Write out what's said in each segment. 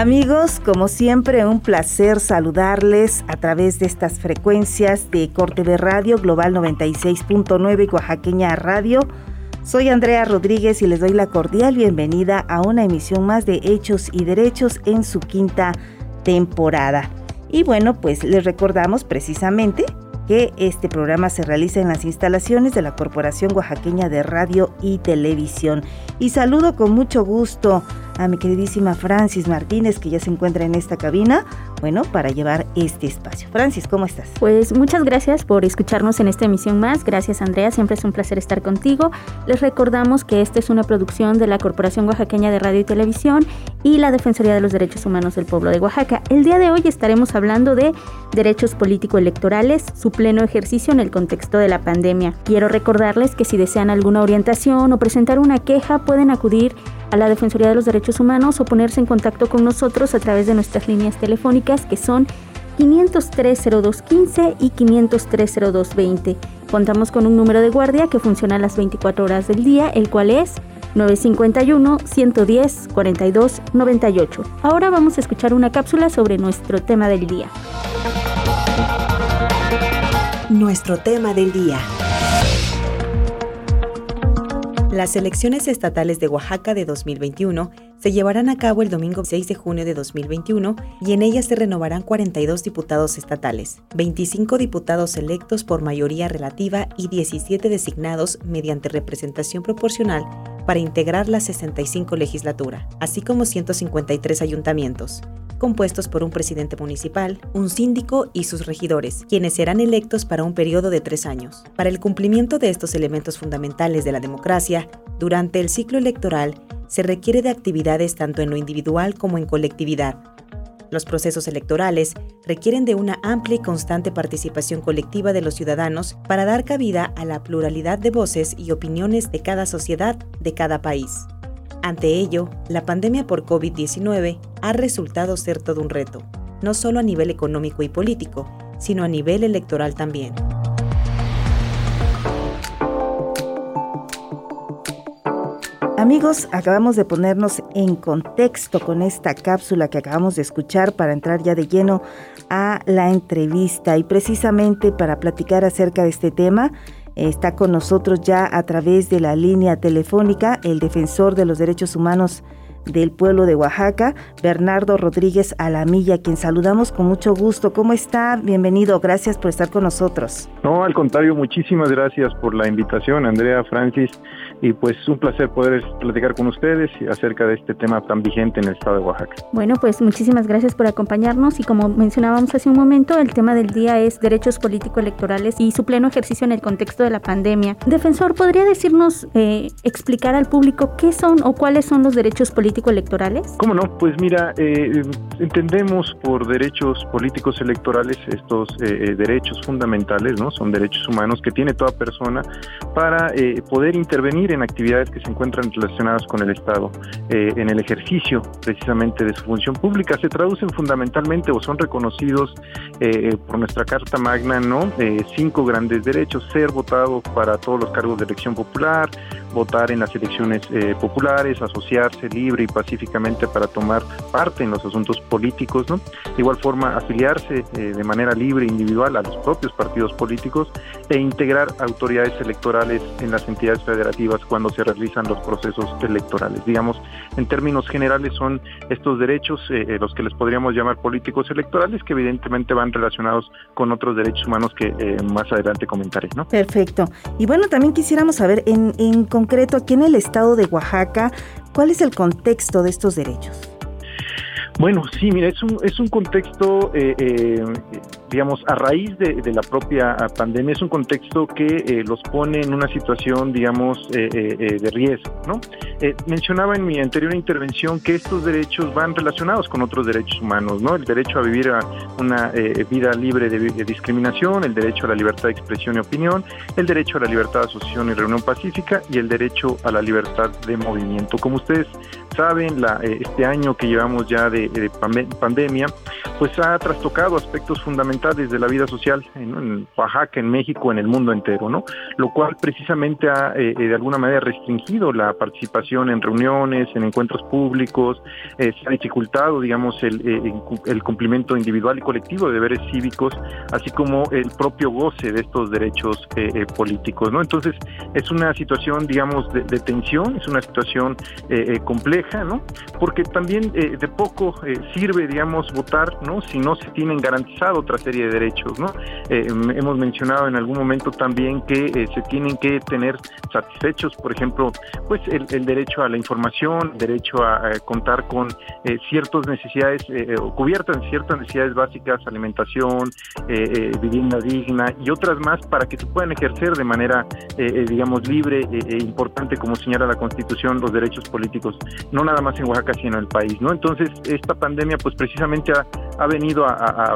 Amigos, como siempre, un placer saludarles a través de estas frecuencias de Corte de Radio Global 96.9 y Oaxaqueña Radio. Soy Andrea Rodríguez y les doy la cordial bienvenida a una emisión más de Hechos y Derechos en su quinta temporada. Y bueno, pues les recordamos precisamente que este programa se realiza en las instalaciones de la Corporación Oaxaqueña de Radio y Televisión. Y saludo con mucho gusto a mi queridísima Francis Martínez, que ya se encuentra en esta cabina, bueno, para llevar este espacio. Francis, ¿cómo estás? Pues muchas gracias por escucharnos en esta emisión más. Gracias, Andrea. Siempre es un placer estar contigo. Les recordamos que esta es una producción de la Corporación Oaxaqueña de Radio y Televisión y la Defensoría de los Derechos Humanos del Pueblo de Oaxaca. El día de hoy estaremos hablando de derechos político-electorales, su pleno ejercicio en el contexto de la pandemia. Quiero recordarles que si desean alguna orientación o presentar una queja, pueden acudir la Defensoría de los Derechos Humanos o ponerse en contacto con nosotros a través de nuestras líneas telefónicas que son 503-0215 y 503-0220. Contamos con un número de guardia que funciona las 24 horas del día, el cual es 951-110-4298. Ahora vamos a escuchar una cápsula sobre nuestro tema del día. Nuestro tema del día. Las elecciones estatales de Oaxaca de 2021 se llevarán a cabo el domingo 6 de junio de 2021 y en ellas se renovarán 42 diputados estatales, 25 diputados electos por mayoría relativa y 17 designados mediante representación proporcional para integrar la 65 legislatura, así como 153 ayuntamientos compuestos por un presidente municipal, un síndico y sus regidores, quienes serán electos para un periodo de tres años. Para el cumplimiento de estos elementos fundamentales de la democracia, durante el ciclo electoral se requiere de actividades tanto en lo individual como en colectividad. Los procesos electorales requieren de una amplia y constante participación colectiva de los ciudadanos para dar cabida a la pluralidad de voces y opiniones de cada sociedad, de cada país. Ante ello, la pandemia por COVID-19 ha resultado ser todo un reto, no solo a nivel económico y político, sino a nivel electoral también. Amigos, acabamos de ponernos en contexto con esta cápsula que acabamos de escuchar para entrar ya de lleno a la entrevista. Y precisamente para platicar acerca de este tema Está con nosotros ya a través de la línea telefónica el defensor de los derechos humanos del pueblo de Oaxaca, Bernardo Rodríguez Alamilla, quien saludamos con mucho gusto. ¿Cómo está? Bienvenido, gracias por estar con nosotros. No, al contrario, muchísimas gracias por la invitación, Andrea, Francis, y pues un placer poder platicar con ustedes acerca de este tema tan vigente en el estado de Oaxaca. Bueno, pues muchísimas gracias por acompañarnos y como mencionábamos hace un momento, el tema del día es derechos político-electorales y su pleno ejercicio en el contexto de la pandemia. Defensor, ¿podría decirnos, eh, explicar al público qué son o cuáles son los derechos políticos político-electorales? ¿Cómo no? Pues mira, eh, entendemos por derechos políticos electorales estos eh, eh, derechos fundamentales, ¿no? Son derechos humanos que tiene toda persona para poder intervenir en actividades que se encuentran relacionadas con el Estado, en el ejercicio precisamente de su función pública. Se traducen fundamentalmente o son reconocidos por nuestra Carta Magna, ¿no? cinco grandes derechos, ser votado para todos los cargos de elección popular, votar en las elecciones populares, asociarse libre y pacíficamente para tomar parte en los asuntos políticos, ¿no? De igual forma, afiliarse eh, de manera libre e individual a los propios partidos políticos e integrar autoridades electorales en las entidades federativas cuando se realizan los procesos electorales. Digamos, en términos generales son estos derechos eh, eh, los que les podríamos llamar políticos electorales que evidentemente van relacionados con otros derechos humanos que más adelante comentaré, ¿no? Perfecto. Y bueno, también quisiéramos saber en, en concreto aquí en el estado de Oaxaca, ¿cuál es el contexto de estos derechos? Bueno, sí, mira, es un, es un contexto, eh, eh, digamos, a raíz de, la propia pandemia, es un contexto que eh, los pone en una situación, digamos, de riesgo, ¿no? Eh, mencionaba en mi anterior intervención que estos derechos van relacionados con otros derechos humanos, ¿no? El derecho a vivir una eh, vida libre de, discriminación, el derecho a la libertad de expresión y opinión, el derecho a la libertad de asociación y reunión pacífica y el derecho a la libertad de movimiento. Como ustedes saben, la, eh, este año que llevamos ya de, pandemia, pues ha trastocado aspectos fundamentales de la vida social en, Oaxaca, en México, en el mundo entero, ¿no? Lo cual precisamente ha eh, eh, de alguna manera restringido la participación en reuniones, en encuentros públicos, se ha dificultado, digamos, el, el, cumplimiento individual y colectivo de deberes cívicos, así como el propio goce de estos derechos políticos, ¿no? Entonces, es una situación, digamos, de, de tensión, es una situación compleja ¿no? Porque también eh, de poco eh, sirve, digamos, votar, ¿no? Si no se tienen garantizado otra de derechos, ¿no? Eh, hemos mencionado en algún momento también que se tienen que tener satisfechos, por ejemplo, pues el, derecho a la información, derecho a, contar con ciertas necesidades o cubiertas ciertas necesidades básicas, alimentación, vivienda digna y otras más para que se puedan ejercer de manera, digamos, libre e importante, como señala la Constitución, los derechos políticos no nada más en Oaxaca, sino en el país, ¿no? Entonces, esta pandemia, pues precisamente ha venido a,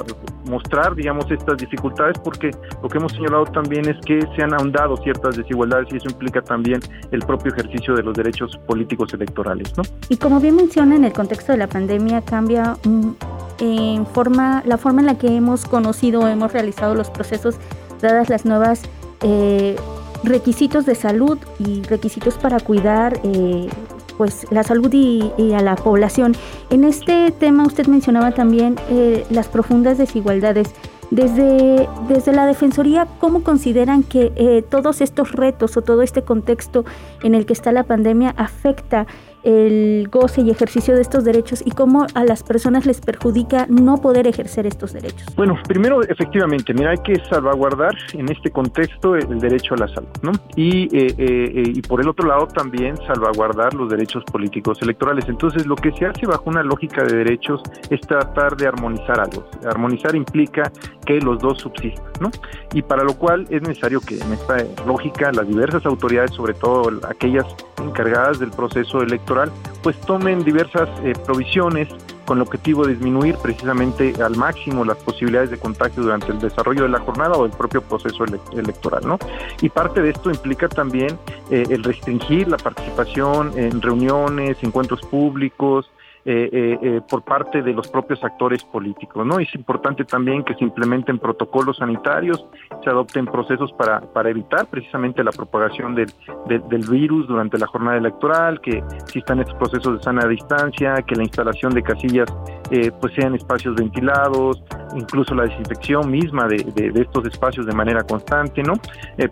mostrar, digamos, estas dificultades, porque lo que hemos señalado también es que se han ahondado ciertas desigualdades y eso implica también el propio ejercicio de los derechos políticos electorales, ¿no? Y como bien menciona, en el contexto de la pandemia cambia mm, en forma, la forma en la que hemos conocido, hemos realizado los procesos, dadas las nuevas eh, requisitos de salud y requisitos para cuidar eh, pues la salud y, a la población. En este tema usted mencionaba también eh, las profundas desigualdades. Desde, desde la Defensoría, ¿cómo consideran que eh, todos estos retos o todo este contexto en el que está la pandemia afecta el goce y ejercicio de estos derechos y cómo a las personas les perjudica no poder ejercer estos derechos? Bueno, primero, efectivamente, mira, hay que salvaguardar en este contexto el derecho a la salud, ¿no? Y, eh, eh, y por el otro lado también salvaguardar los derechos políticos electorales. Entonces, lo que se hace bajo una lógica de derechos es tratar de armonizar algo. Armonizar implica que los dos subsistan, ¿no? Y para lo cual es necesario que en esta lógica las diversas autoridades, sobre todo aquellas encargadas del proceso electoral, pues tomen diversas eh, provisiones con el objetivo de disminuir precisamente al máximo las posibilidades de contagio durante el desarrollo de la jornada o el propio proceso electoral, ¿no? Y parte de esto implica también eh, el restringir la participación en reuniones, encuentros públicos, eh, eh, eh, por parte de los propios actores políticos. ¿no? Es importante también que se implementen protocolos sanitarios, se adopten procesos para, para evitar precisamente la propagación del, del, virus durante la jornada electoral, que existan estos procesos de sana distancia, que la instalación de casillas eh, pues sean espacios ventilados, incluso la desinfección misma de, de, estos espacios de manera constante, ¿no?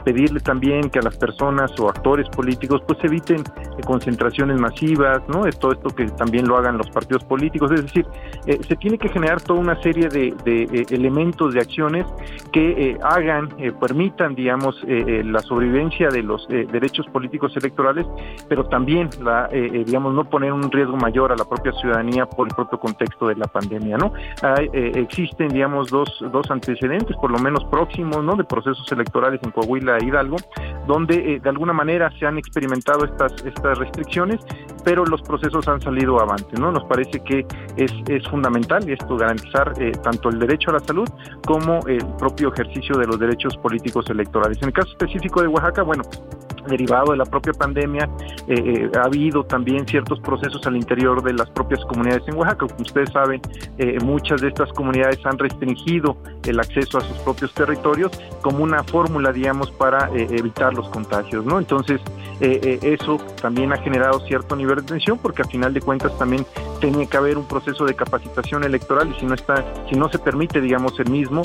pedirle también que a las personas o actores políticos pues eviten concentraciones masivas, ¿no? Todo esto que también lo hagan partidos políticos, es decir, eh, se tiene que generar toda una serie de, eh, elementos, de acciones que eh, hagan, permitan, digamos, la sobrevivencia de los derechos políticos electorales, pero también, la, digamos, no poner un riesgo mayor a la propia ciudadanía por el propio contexto de la pandemia, ¿no? existen, digamos, dos, dos antecedentes, por lo menos próximos, ¿no? De procesos electorales en Coahuila e Hidalgo, donde de alguna manera se han experimentado estas, estas restricciones, pero los procesos han salido avante, ¿no? Nos parece que es, es fundamental esto garantizar eh, tanto el derecho a la salud como el propio ejercicio de los derechos políticos electorales. En el caso específico de Oaxaca, bueno, derivado de la propia pandemia, eh, eh, ha habido también ciertos procesos al interior de las propias comunidades en Oaxaca. Como ustedes saben, eh, muchas de estas comunidades han restringido el acceso a sus propios territorios como una fórmula, digamos, para evitar los contagios, ¿no? Entonces, eso también ha generado cierto nivel de tensión porque a final de cuentas también tiene que haber un proceso de capacitación electoral y si no está, si no se permite, digamos, el mismo,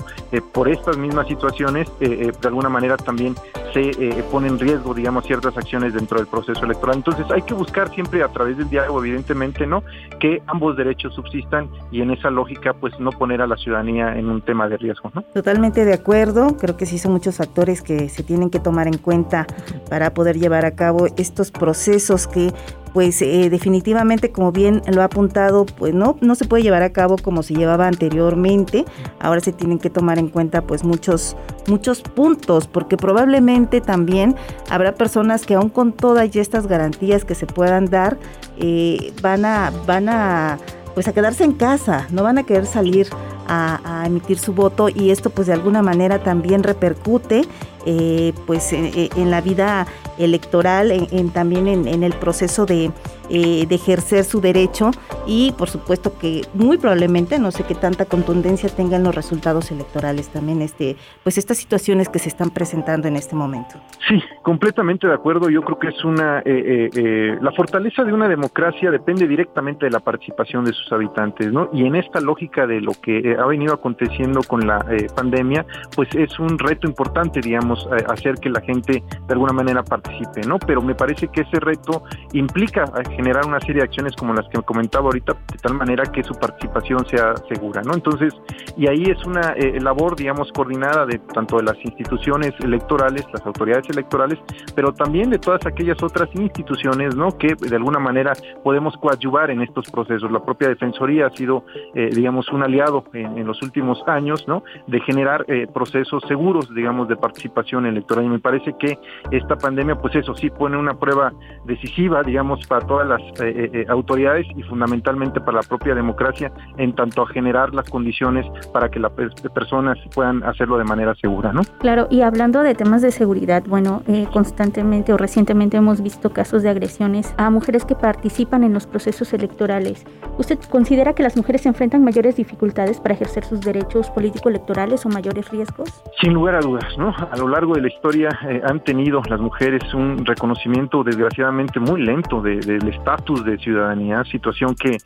por estas mismas situaciones, de alguna manera también se pone en riesgo, digamos, ciertas acciones dentro del proceso electoral. Entonces hay que buscar siempre a través del diálogo, evidentemente, ¿no? Que ambos derechos subsistan y en esa lógica, pues no poner a la ciudadanía en un tema de riesgo, ¿no? Totalmente de acuerdo. Creo que sí son muchos factores que se tienen que tomar en cuenta para poder llevar a cabo estos procesos que pues eh, definitivamente, como bien lo ha apuntado, pues no, no se puede llevar a cabo como se llevaba anteriormente. Ahora se tienen que tomar en cuenta pues muchos, muchos puntos, porque probablemente también habrá personas que aún con todas estas garantías que se puedan dar, eh, van a, van a pues a quedarse en casa, no van a querer salir a, emitir su voto y esto pues de alguna manera también repercute eh, pues en, la vida electoral, en, también en, el proceso de, eh, de, ejercer su derecho y por supuesto que muy probablemente, no sé qué tanta contundencia tengan los resultados electorales también, este, pues estas situaciones que se están presentando en este momento. Sí, completamente de acuerdo. Yo creo que es una, eh, la fortaleza de una democracia depende directamente de la participación de sus habitantes, ¿no? Y en esta lógica de lo que ha venido aconteciendo con la pandemia, pues es un reto importante, digamos, eh, hacer que la gente de alguna manera participe, ¿no? Pero me parece que ese reto implica eh, generar una serie de acciones como las que comentaba ahorita, de tal manera que su participación sea segura, ¿no? Entonces, y ahí es una eh, labor, digamos, coordinada de tanto de las instituciones electorales, las autoridades electorales, pero también de todas aquellas otras instituciones, ¿no? Que de alguna manera podemos coadyuvar en estos procesos. La propia Defensoría ha sido, digamos, un aliado en, los últimos años, ¿no? De generar procesos seguros, digamos, de participación electoral. Y me parece que esta pandemia, pues eso sí pone una prueba decisiva, digamos, para todas las eh, eh, eh, autoridades y fundamentalmente para la propia democracia, en tanto a generar las condiciones para que las personas puedan hacerlo de manera segura, ¿no? Claro, y hablando de temas de seguridad, bueno, constantemente o recientemente hemos visto casos de agresiones a mujeres que participan en los procesos electorales. ¿Usted considera que las mujeres enfrentan mayores dificultades para ejercer sus derechos político-electorales o mayores riesgos? Sin lugar a dudas, ¿no? A lo largo de la historia eh, han tenido las mujeres un reconocimiento desgraciadamente muy lento del estatus de ciudadanía, situación que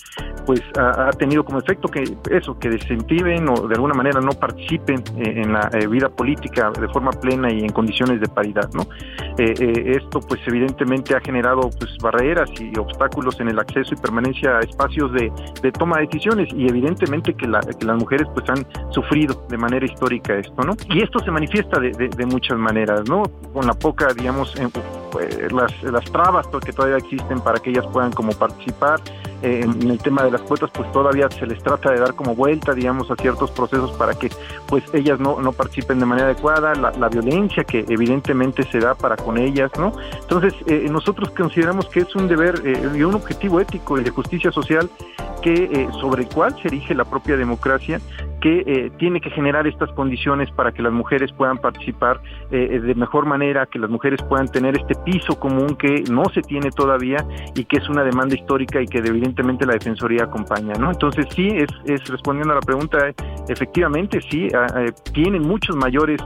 pues ha, tenido como efecto que eso, que desincentiven o de alguna manera no participen eh, en la eh, vida política de forma plena y en condiciones de paridad, ¿no? esto pues evidentemente ha generado pues barreras y obstáculos en el acceso y permanencia a espacios de, toma de decisiones y evidentemente que, las mujeres pues han sufrido de manera histórica esto, ¿no? Y esto se manifiesta de, de muchas maneras, ¿no? Con la poca, digamos, pues, las, las trabas que todavía existen para que ellas puedan como participar. Eh, en el tema de las cuotas, pues todavía se les trata de dar como vuelta, digamos, a ciertos procesos para que pues ellas no, no participen de manera adecuada, la, violencia que evidentemente se da para con ellas, ¿no? Entonces, eh, nosotros consideramos que es un deber eh, y un objetivo ético y de justicia social que sobre el cual se erige la propia democracia que eh, tiene que generar estas condiciones para que las mujeres puedan participar eh, de mejor manera, que las mujeres puedan tener este piso común que no se tiene todavía y que es una demanda histórica y que evidentemente la Defensoría acompaña, ¿no? Entonces sí, es, es respondiendo a la pregunta, efectivamente sí, eh, tienen muchos mayores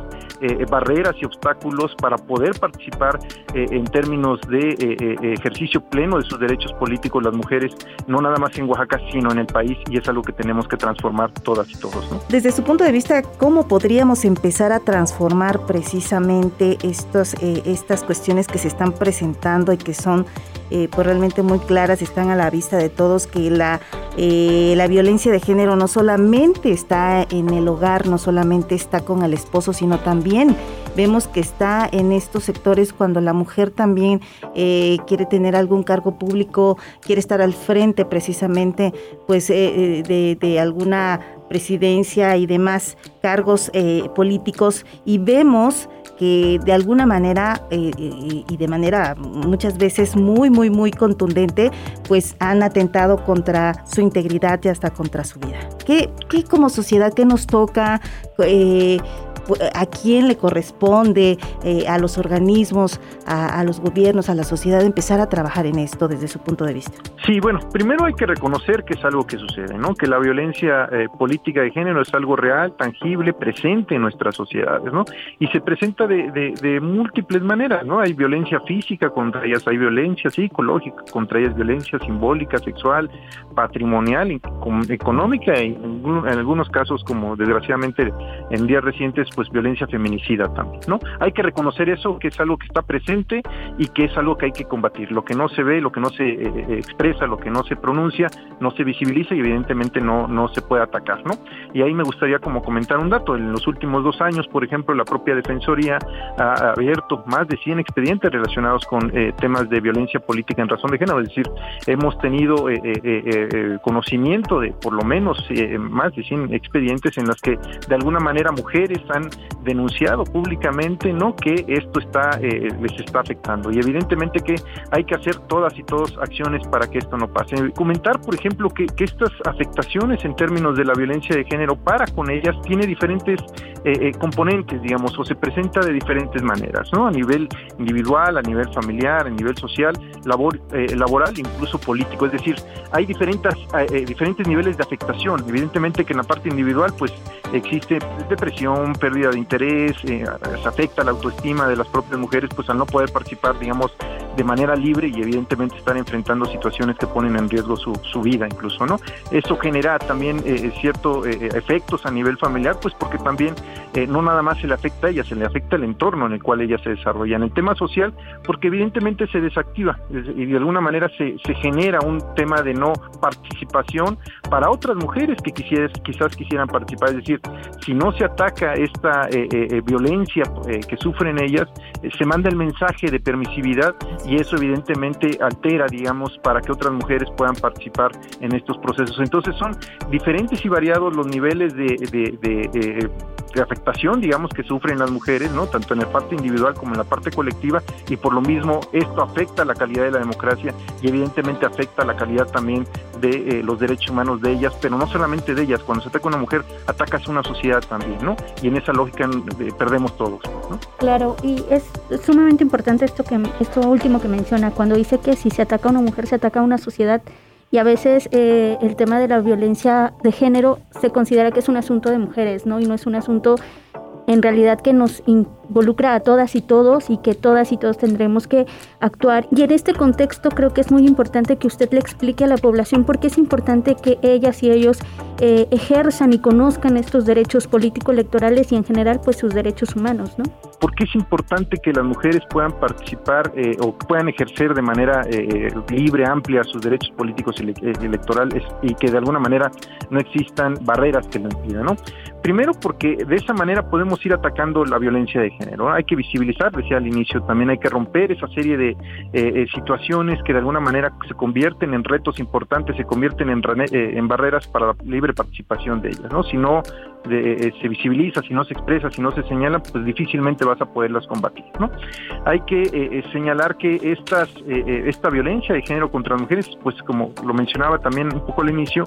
barreras y obstáculos para poder participar en términos de ejercicio pleno de sus derechos políticos las mujeres, no nada más en Oaxaca, sino en el país y es algo que tenemos que transformar todas y todos. Desde su punto de vista, ¿cómo podríamos empezar a transformar precisamente estos, eh, estas cuestiones que se están presentando y que son eh, pues realmente muy claras, están a la vista de todos, que la, eh, la violencia de género no solamente está en el hogar, no solamente está con el esposo, sino también vemos que está en estos sectores cuando la mujer también quiere tener algún cargo público, quiere estar al frente precisamente pues de, de alguna presidencia y demás cargos eh, políticos y vemos que de alguna manera eh, eh, y de manera muchas veces muy, muy, muy contundente, pues han atentado contra su integridad y hasta contra su vida. ¿Qué, qué como sociedad, qué nos toca? A quién le corresponde, eh, a los organismos, a, los gobiernos, a la sociedad, empezar a trabajar en esto desde su punto de vista? Sí, bueno, primero hay que reconocer que es algo que sucede, ¿no? Que la violencia eh, política de género es algo real, tangible, presente en nuestras sociedades, ¿no? Y se presenta de, de, múltiples maneras, ¿no? Hay violencia física contra ellas, hay violencia psicológica contra ellas, violencia simbólica, sexual, patrimonial, económica en, en algunos casos, como desgraciadamente en días recientes, pues violencia feminicida también, ¿no? Hay que reconocer eso, que es algo que está presente y que es algo que hay que combatir. Lo que no se ve, lo que no se eh, eh, expresa, lo que no se pronuncia, no se visibiliza y evidentemente no, no se puede atacar, ¿no? Y ahí me gustaría como comentar un dato. En los últimos dos años, por ejemplo, la propia Defensoría ha abierto más de 100 expedientes relacionados con eh, temas de violencia política en razón de género, es decir, hemos tenido conocimiento de por lo menos más de 100 expedientes en las que de alguna manera mujeres han denunciado públicamente no que esto está eh, les está afectando. Y evidentemente que hay que hacer todas y todas acciones para que esto no pase. Comentar por ejemplo que, estas afectaciones en términos de la violencia de género para con ellas tiene diferentes eh, eh, componentes digamos o se presenta de diferentes maneras no a nivel individual a nivel familiar a nivel social labor, laboral incluso político. Es decir hay diferentes diferentes niveles de afectación. Evidentemente que en la parte individual pues existe depresión, pérdida de interés, eh, se afecta la autoestima de las propias mujeres, pues al no poder participar, digamos, de manera libre y evidentemente están enfrentando situaciones que ponen en riesgo su, su vida incluso, ¿no? Eso genera también eh, ciertos eh, efectos a nivel familiar, pues porque también no nada más se le afecta a ella, se le afecta el entorno en el cual ella se desarrolla. En el tema social, porque evidentemente se desactiva y de alguna manera se, se genera un tema de no participación para otras mujeres que quisieras, quizás quisieran participar, es decir, si no se ataca esta eh, eh, eh, violencia que sufren ellas, se manda el mensaje de permisividad y eso evidentemente altera, digamos, para que otras mujeres puedan participar en estos procesos. Entonces son diferentes y variados los niveles de, de afectación, digamos, que sufren las mujeres, ¿no? Tanto en la parte individual como en la parte colectiva, y por lo mismo esto afecta la calidad de la democracia y evidentemente afecta la calidad también de eh, los derechos humanos de ellas, pero no solamente de ellas, cuando se ataca una mujer, atacas una sociedad también, ¿no? Y en esa lógica eh, perdemos todos, ¿no? Claro, y es sumamente importante esto que esto último que menciona, cuando dice que si se ataca a una mujer, se ataca a una sociedad y a veces eh, el tema de la violencia de género se considera que es un asunto de mujeres, ¿no? Y no es un asunto en realidad que nos involucra a todas y todos y que todas y todos tendremos que actuar. Y en este contexto creo que es muy importante que usted le explique a la población por qué es importante que ellas y ellos eh, ejerzan y conozcan estos derechos político-electorales y en general pues sus derechos humanos, ¿no? ¿Por qué es importante que las mujeres puedan participar eh, o puedan ejercer de manera eh, libre, amplia sus derechos políticos y electorales y que de alguna manera no existan barreras que lo impidan, ¿no? Primero porque de esa manera podemos ir atacando la violencia de género. Hay que visibilizar, decía al inicio, también hay que romper esa serie de eh, eh, situaciones que de alguna manera se convierten en retos importantes, se convierten en, eh, en barreras para la libre participación de ellas. ¿no? Si no se visibiliza, si no se expresa, si no se señala, pues difícilmente vas a poderlas combatir. ¿no? Hay que señalar que estas, esta violencia de género contra las mujeres, pues como lo mencionaba también un poco al inicio,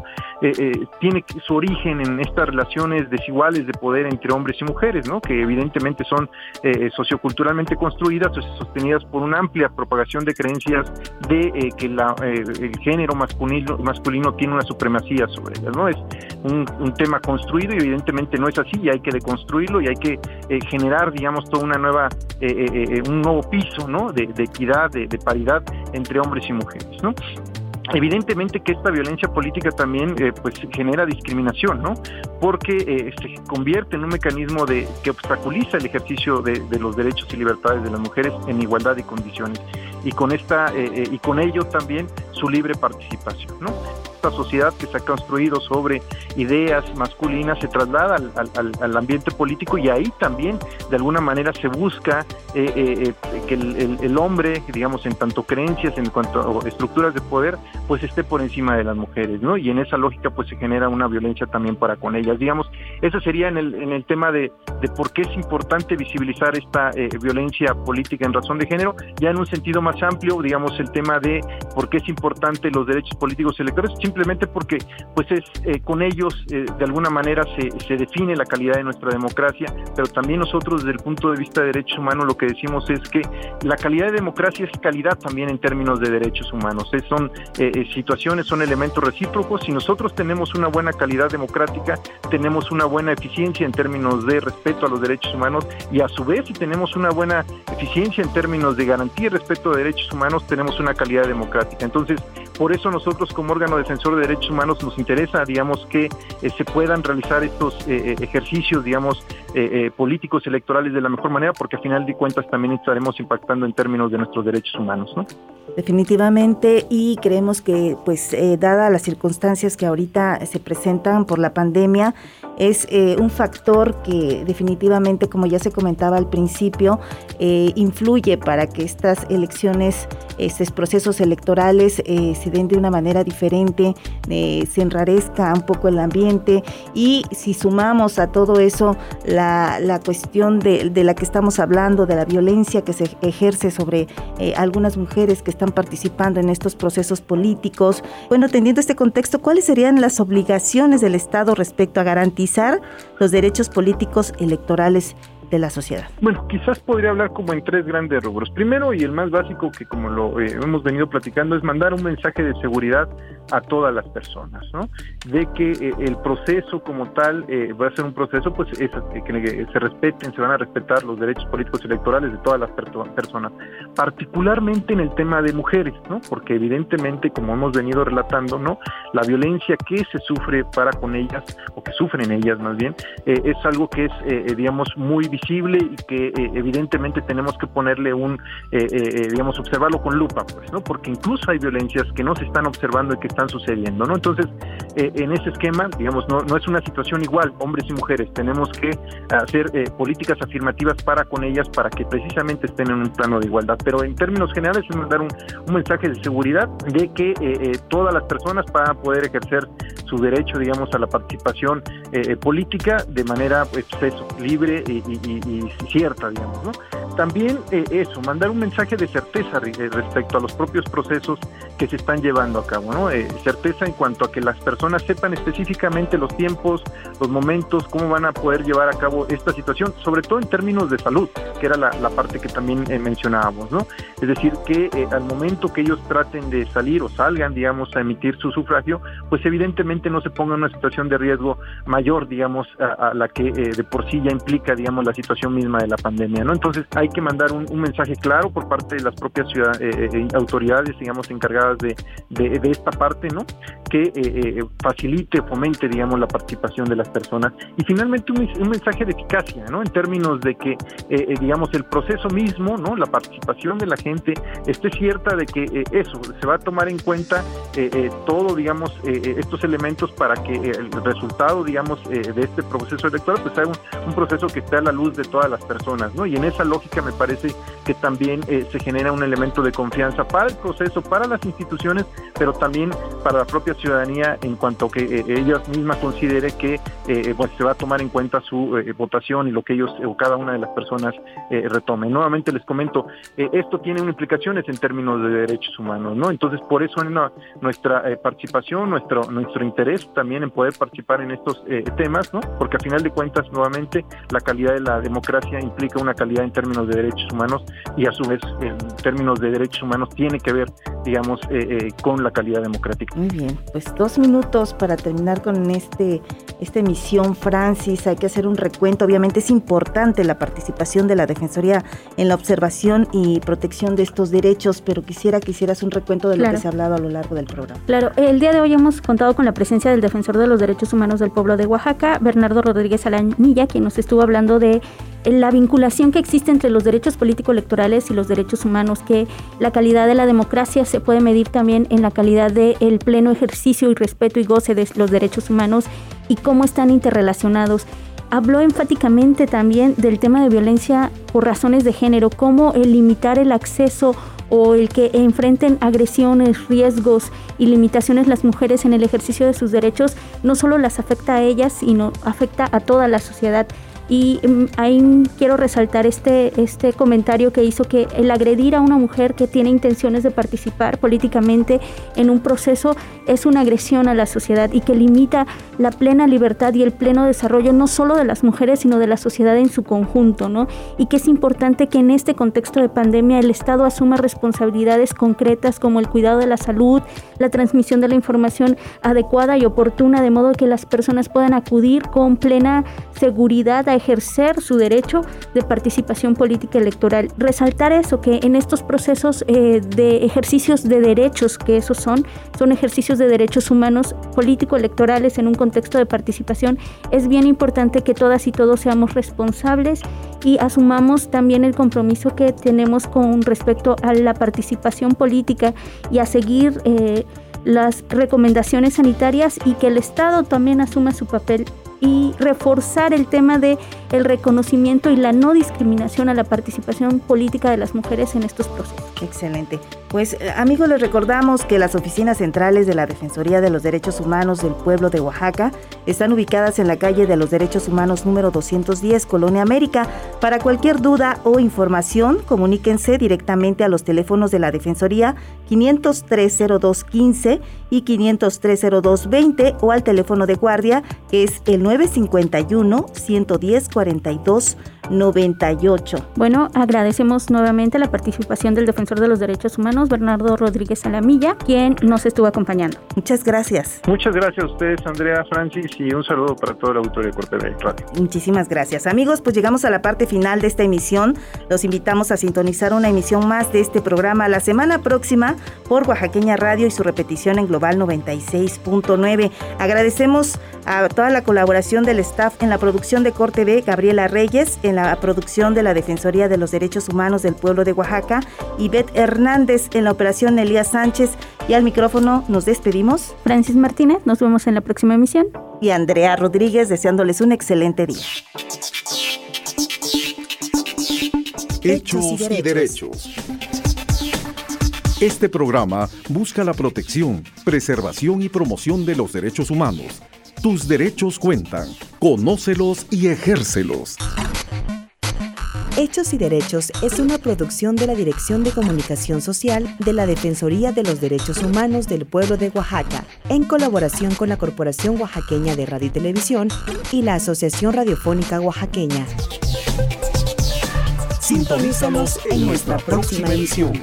tiene su origen en estas relaciones de iguales de poder entre hombres y mujeres, ¿no? que evidentemente son eh, socioculturalmente construidas o sostenidas por una amplia propagación de creencias de eh, que la, eh, el género masculino, masculino tiene una supremacía sobre ellas. ¿no? Es un, tema construido y evidentemente no es así y hay que deconstruirlo y hay que generar, digamos, toda una nueva, un nuevo piso ¿no? de, equidad, de, paridad entre hombres y mujeres. ¿no? Evidentemente que esta violencia política también eh, pues genera discriminación, ¿no? Porque eh, se convierte en un mecanismo de que obstaculiza el ejercicio de, los derechos y libertades de las mujeres en igualdad de condiciones y con esta eh, y con ello también su libre participación, ¿no? Esta sociedad que se ha construido sobre ideas masculinas se traslada al, ambiente político y ahí también de alguna manera se busca eh, eh, eh, que el, hombre, digamos, en tanto creencias, en cuanto a estructuras de poder, pues esté por encima de las mujeres, ¿no? Y en esa lógica pues se genera una violencia también para con ellas. Digamos, eso sería en el, tema de, por qué es importante visibilizar esta violencia política en razón de género, ya en un sentido más amplio, digamos, el tema de por qué es importante los derechos políticos electorales, simplemente porque pues es con ellos de alguna manera se, se, define la calidad de nuestra democracia, pero también nosotros desde el punto de vista de derechos humanos lo que decimos es que la calidad de democracia es calidad también en términos de derechos humanos, son eh, situaciones, son elementos recíprocos, si nosotros tenemos una buena calidad democrática, tenemos una buena eficiencia en términos de respeto a los derechos humanos y a su vez si tenemos una buena eficiencia en términos de garantía y respeto de derechos humanos, tenemos una calidad democrática. Entonces, por eso nosotros como órgano defensor de derechos humanos nos interesa, digamos, que eh, se puedan realizar estos eh, eh, ejercicios, digamos, políticos electorales de la mejor manera, porque al final de cuentas también estaremos impactando en términos de nuestros derechos humanos. ¿no? Definitivamente, y creemos que, pues, dada las circunstancias que ahorita se presentan por la pandemia, es un factor que definitivamente, como ya se comentaba al principio, influye para que estas elecciones, estos procesos electorales se den de una manera diferente, se enrarezca un poco el ambiente. Y si sumamos a todo eso la, cuestión de, la que estamos hablando, de la violencia que se ejerce sobre eh, algunas mujeres que están participando en estos procesos políticos, bueno, teniendo este contexto, ¿cuáles serían las obligaciones del Estado respecto a garantizar los derechos políticos electorales de la sociedad? Bueno, quizás podría hablar como en tres grandes rubros. Primero, y el más básico que como lo eh, hemos venido platicando, es mandar un mensaje de seguridad a todas las personas, ¿no? De que eh, el proceso como tal eh, va a ser un proceso, pues, es, que se respeten, se van a respetar los derechos políticos y electorales de todas las personas, particularmente en el tema de mujeres, ¿no? Porque evidentemente, como hemos venido relatando, ¿no? La violencia que se sufre para con ellas, o que sufren ellas más bien, es algo que es, digamos, muy visible y que eh, evidentemente tenemos que ponerle un, eh, eh, digamos, observarlo con lupa, pues, ¿no? Porque incluso hay violencias que no se están observando y que están sucediendo, ¿no? Entonces, en ese esquema, digamos, no, no es una situación igual, hombres y mujeres, tenemos que hacer políticas afirmativas para con ellas para que precisamente estén en un plano de igualdad, pero en términos generales es mandar un, un mensaje de seguridad de que todas las personas van a poder ejercer su derecho, digamos, a la participación política de manera pues, eso, libre y, cierta, digamos, ¿no? También eh, eso, mandar un mensaje de certeza eh, respecto a los propios procesos que se están llevando a cabo, ¿no? Eh, certeza en cuanto a que las personas sepan específicamente los tiempos, los momentos, cómo van a poder llevar a cabo esta situación, sobre todo en términos de salud, que era la, parte que también mencionábamos, ¿no? Es decir, que al momento que ellos traten de salir o salgan, digamos, a emitir su sufragio, pues evidentemente no se ponga en una situación de riesgo mayor, digamos, a, a la que de por sí ya implica, digamos, la situación misma de la pandemia, ¿no? Entonces hay que mandar un, mensaje claro por parte de las propias ciudad, eh, eh, eh, autoridades, digamos, encargadas de, esta parte, ¿no? Que facilite, fomente, digamos, la participación de las personas y finalmente un, mensaje de eficacia, ¿no? En términos de que, digamos, el proceso mismo, ¿no? La participación de la gente esté cierta de que eso se va a tomar en cuenta todo, digamos, estos elementos para que el resultado, digamos, de este proceso electoral, pues sea un, un proceso que esté a la luz de todas las personas, ¿no? Y en esa lógica me parece que también eh, se genera un elemento de confianza para el proceso, para las instituciones, pero también para la propia ciudadanía en cuanto que eh, ellas mismas considere que eh, pues, se va a tomar en cuenta su votación y lo que ellos o cada una de las personas retomen. Nuevamente les comento, esto tiene implicaciones en términos de derechos humanos, ¿no? Entonces por eso en nuestra participación, nuestro nuestro interés también en poder participar en estos temas, ¿no? Porque a final de cuentas nuevamente la calidad de la democracia implica una calidad en términos de derechos humanos y a su vez en términos de derechos humanos tiene que ver, digamos, eh, eh, con la calidad democrática. Muy bien, pues dos minutos para terminar con este esta emisión, Francis. Hay que hacer un recuento. Obviamente es importante la participación de la Defensoría en la observación y protección de estos derechos, pero quisiera que hicieras un recuento de lo que se ha hablado a lo largo del programa. Claro, el día de hoy hemos contado con la presencia del Defensor de los Derechos Humanos del Pueblo de Oaxaca, Bernardo Rodríguez Alanilla, quien nos estuvo hablando de la vinculación que existe entre los derechos político-electorales y los derechos humanos, que la calidad de la democracia se puede medir también en la calidad del pleno ejercicio y respeto y goce de los derechos humanos y cómo están interrelacionados. Habló enfáticamente también del tema de violencia por razones de género, cómo el limitar el acceso o el que enfrenten agresiones, riesgos y limitaciones las mujeres en el ejercicio de sus derechos no solo las afecta a ellas, sino afecta a toda la sociedad. Y mm, ahí quiero resaltar este, este comentario que hizo que el agredir a una mujer que tiene intenciones de participar políticamente en un proceso es una agresión a la sociedad y que limita la plena libertad y el pleno desarrollo no solo de las mujeres, sino de la sociedad en su conjunto, ¿no? Y que es importante que en este contexto de pandemia el Estado asuma responsabilidades concretas como el cuidado de la salud, la transmisión de la información adecuada y oportuna, de modo que las personas puedan acudir con plena seguridad a ejercer su derecho de participación política electoral. Resaltar eso, que en estos procesos eh, de ejercicios de derechos, que esos son, son ejercicios de derechos humanos político-electorales en un contexto de participación, es bien importante que todas y todos seamos responsables y asumamos también el compromiso que tenemos con respecto a la participación política y a seguir eh, las recomendaciones sanitarias y que el Estado también asuma su papel y reforzar el tema de el reconocimiento y la no discriminación a la participación política de las mujeres en estos procesos. Excelente. Pues eh, amigos, les recordamos que las oficinas centrales de la Defensoría de los Derechos Humanos del pueblo de Oaxaca están ubicadas en la calle de los Derechos Humanos número 210, Colonia América. Para cualquier duda o información, comuníquense directamente a los teléfonos de la Defensoría 503 0215 y 503 0220 o al teléfono de guardia que es el 951 110 42 98. Bueno, agradecemos nuevamente la participación del defensor de los derechos humanos, Bernardo Rodríguez Alamilla, quien nos estuvo acompañando. Muchas gracias. Muchas gracias a ustedes, Andrea, Francis, y un saludo para todo el auditorio de Corte de Radio. Muchísimas gracias. Amigos, pues llegamos a la parte final de esta emisión. Los invitamos a sintonizar una emisión más de este programa la semana próxima por Oaxaqueña Radio y su repetición en Global 96.9. Agradecemos a toda la colaboración del staff en la producción de Corte B, Gabriela Reyes, en la producción de la Defensoría de los Derechos Humanos del Pueblo de Oaxaca, y Beth Hernández en la operación Elías Sánchez. Y al micrófono nos despedimos. Francis Martínez, nos vemos en la próxima emisión. Y Andrea Rodríguez deseándoles un excelente día. Hechos y derechos. Este programa busca la protección, preservación y promoción de los derechos humanos. Tus derechos cuentan. Conócelos y ejércelos. Hechos y Derechos es una producción de la Dirección de Comunicación Social de la Defensoría de los Derechos Humanos del Pueblo de Oaxaca, en colaboración con la Corporación Oaxaqueña de Radio y Televisión y la Asociación Radiofónica Oaxaqueña. Sintonízanos en nuestra próxima emisión.